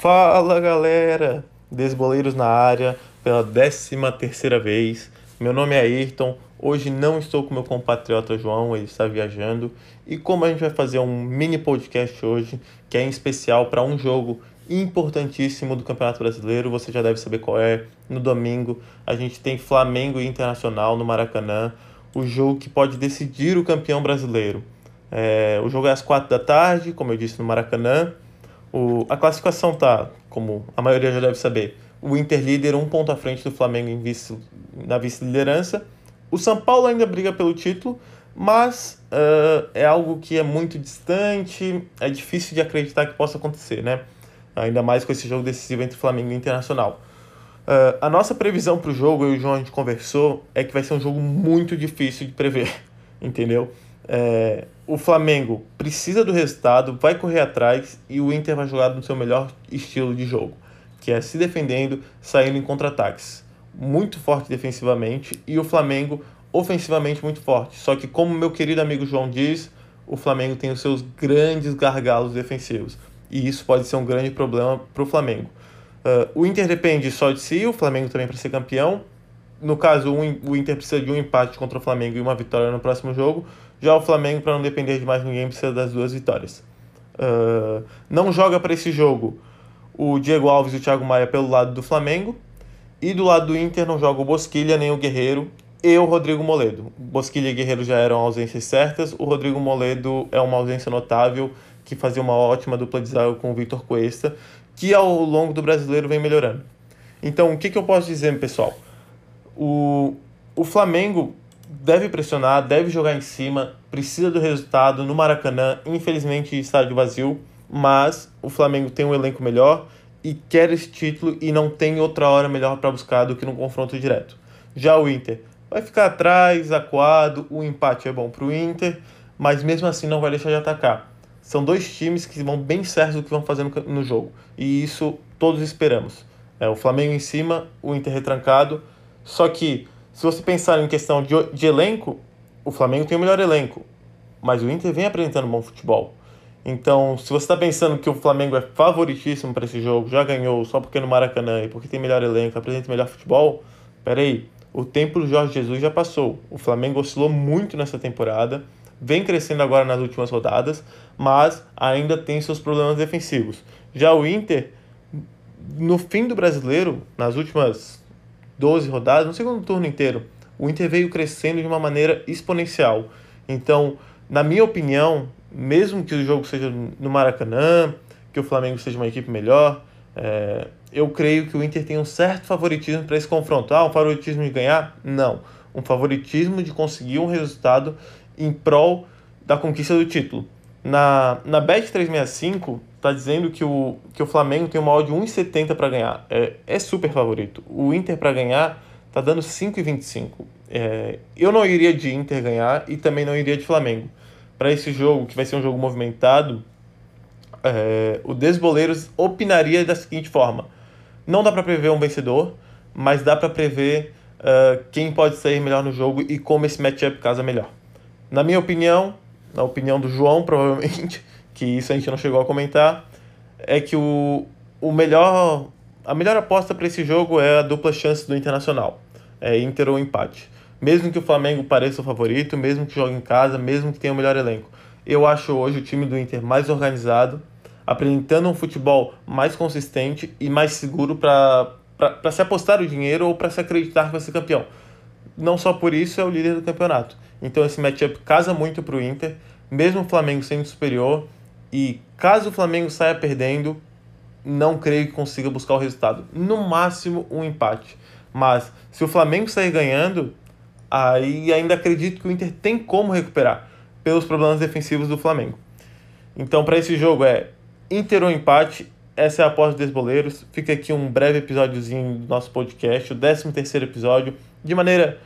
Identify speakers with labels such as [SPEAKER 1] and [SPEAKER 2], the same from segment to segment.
[SPEAKER 1] Fala galera, Desboleiros na área pela 13 terceira vez. Meu nome é Ayrton, hoje não estou com meu compatriota João, ele está viajando. E como a gente vai fazer um mini podcast hoje, que é em especial para um jogo importantíssimo do Campeonato Brasileiro, você já deve saber qual é. No domingo a gente tem Flamengo e Internacional no Maracanã, o jogo que pode decidir o campeão brasileiro. É, o jogo é às quatro da tarde, como eu disse, no Maracanã. O, a classificação tá, como a maioria já deve saber, o Inter líder um ponto à frente do Flamengo em vice, na vice-liderança. O São Paulo ainda briga pelo título, mas uh, é algo que é muito distante, é difícil de acreditar que possa acontecer, né? Ainda mais com esse jogo decisivo entre Flamengo e Internacional. Uh, a nossa previsão para o jogo, eu e o João a gente conversou, é que vai ser um jogo muito difícil de prever, entendeu? É, o Flamengo precisa do resultado, vai correr atrás e o Inter vai jogar no seu melhor estilo de jogo, que é se defendendo, saindo em contra-ataques. Muito forte defensivamente e o Flamengo ofensivamente muito forte. Só que, como meu querido amigo João diz, o Flamengo tem os seus grandes gargalos defensivos e isso pode ser um grande problema para o Flamengo. Uh, o Inter depende só de si, o Flamengo também para ser campeão. No caso, o Inter precisa de um empate contra o Flamengo e uma vitória no próximo jogo. Já o Flamengo, para não depender de mais ninguém, precisa das duas vitórias. Uh, não joga para esse jogo o Diego Alves e o Thiago Maia pelo lado do Flamengo. E do lado do Inter não joga o Bosquilha nem o Guerreiro e o Rodrigo Moledo. Bosquilha e Guerreiro já eram ausências certas. O Rodrigo Moledo é uma ausência notável que fazia uma ótima dupla de zaga com o Vitor Cuesta, que ao longo do brasileiro vem melhorando. Então, o que, que eu posso dizer, pessoal? O, o Flamengo deve pressionar, deve jogar em cima, precisa do resultado no Maracanã, infelizmente estádio vazio, mas o Flamengo tem um elenco melhor e quer esse título e não tem outra hora melhor para buscar do que no confronto direto. Já o Inter vai ficar atrás, acuado, o empate é bom para o Inter, mas mesmo assim não vai deixar de atacar. São dois times que vão bem certos do que vão fazer no, no jogo e isso todos esperamos. É, o Flamengo em cima, o Inter retrancado, só que se você pensar em questão de, de elenco, o Flamengo tem o melhor elenco, mas o Inter vem apresentando bom futebol. Então, se você está pensando que o Flamengo é favoritíssimo para esse jogo, já ganhou só porque no Maracanã e porque tem melhor elenco, apresenta melhor futebol, peraí, o tempo do Jorge Jesus já passou. O Flamengo oscilou muito nessa temporada, vem crescendo agora nas últimas rodadas, mas ainda tem seus problemas defensivos. Já o Inter, no fim do brasileiro, nas últimas 12 rodadas, no segundo turno inteiro, o Inter veio crescendo de uma maneira exponencial. Então, na minha opinião, mesmo que o jogo seja no Maracanã, que o Flamengo seja uma equipe melhor, é, eu creio que o Inter tem um certo favoritismo para esse confronto. Ah, um favoritismo de ganhar? Não. Um favoritismo de conseguir um resultado em prol da conquista do título. Na, na Bet365, tá dizendo que o, que o Flamengo tem uma odd de 1,70 para ganhar. É, é super favorito. O Inter para ganhar tá dando 5,25. É, eu não iria de Inter ganhar e também não iria de Flamengo. Para esse jogo, que vai ser um jogo movimentado, é, o Desboleiros opinaria da seguinte forma: não dá para prever um vencedor, mas dá para prever uh, quem pode sair melhor no jogo e como esse matchup casa melhor. Na minha opinião, na opinião do João, provavelmente, que isso a gente não chegou a comentar, é que o, o melhor, a melhor aposta para esse jogo é a dupla chance do Internacional, é Inter ou empate. Mesmo que o Flamengo pareça o favorito, mesmo que jogue em casa, mesmo que tenha o melhor elenco. Eu acho hoje o time do Inter mais organizado, apresentando um futebol mais consistente e mais seguro para se apostar o dinheiro ou para se acreditar que vai ser campeão. Não só por isso é o líder do campeonato. Então esse matchup casa muito para o Inter, mesmo o Flamengo sendo superior, e caso o Flamengo saia perdendo, não creio que consiga buscar o resultado. No máximo, um empate. Mas se o Flamengo sair ganhando, aí ainda acredito que o Inter tem como recuperar pelos problemas defensivos do Flamengo. Então, para esse jogo é Inter ou empate. Essa é a aposta dos boleiros. Fica aqui um breve episódiozinho do nosso podcast, o 13 terceiro episódio, de maneira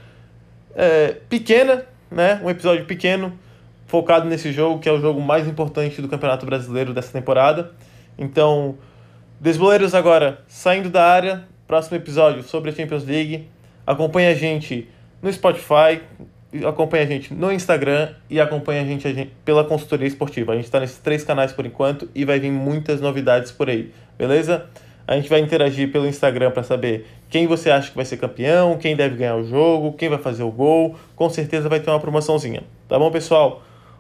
[SPEAKER 1] é, pequena, né? Um episódio pequeno, focado nesse jogo, que é o jogo mais importante do Campeonato Brasileiro dessa temporada. Então, Desboleiros agora saindo da área, próximo episódio sobre a Champions League. Acompanhe a gente no Spotify, acompanha a gente no Instagram e acompanha a gente, a gente pela consultoria esportiva. A gente está nesses três canais por enquanto e vai vir muitas novidades por aí, beleza? A gente vai interagir pelo Instagram para saber quem você acha que vai ser campeão, quem deve ganhar o jogo, quem vai fazer o gol. Com certeza vai ter uma promoçãozinha. Tá bom, pessoal?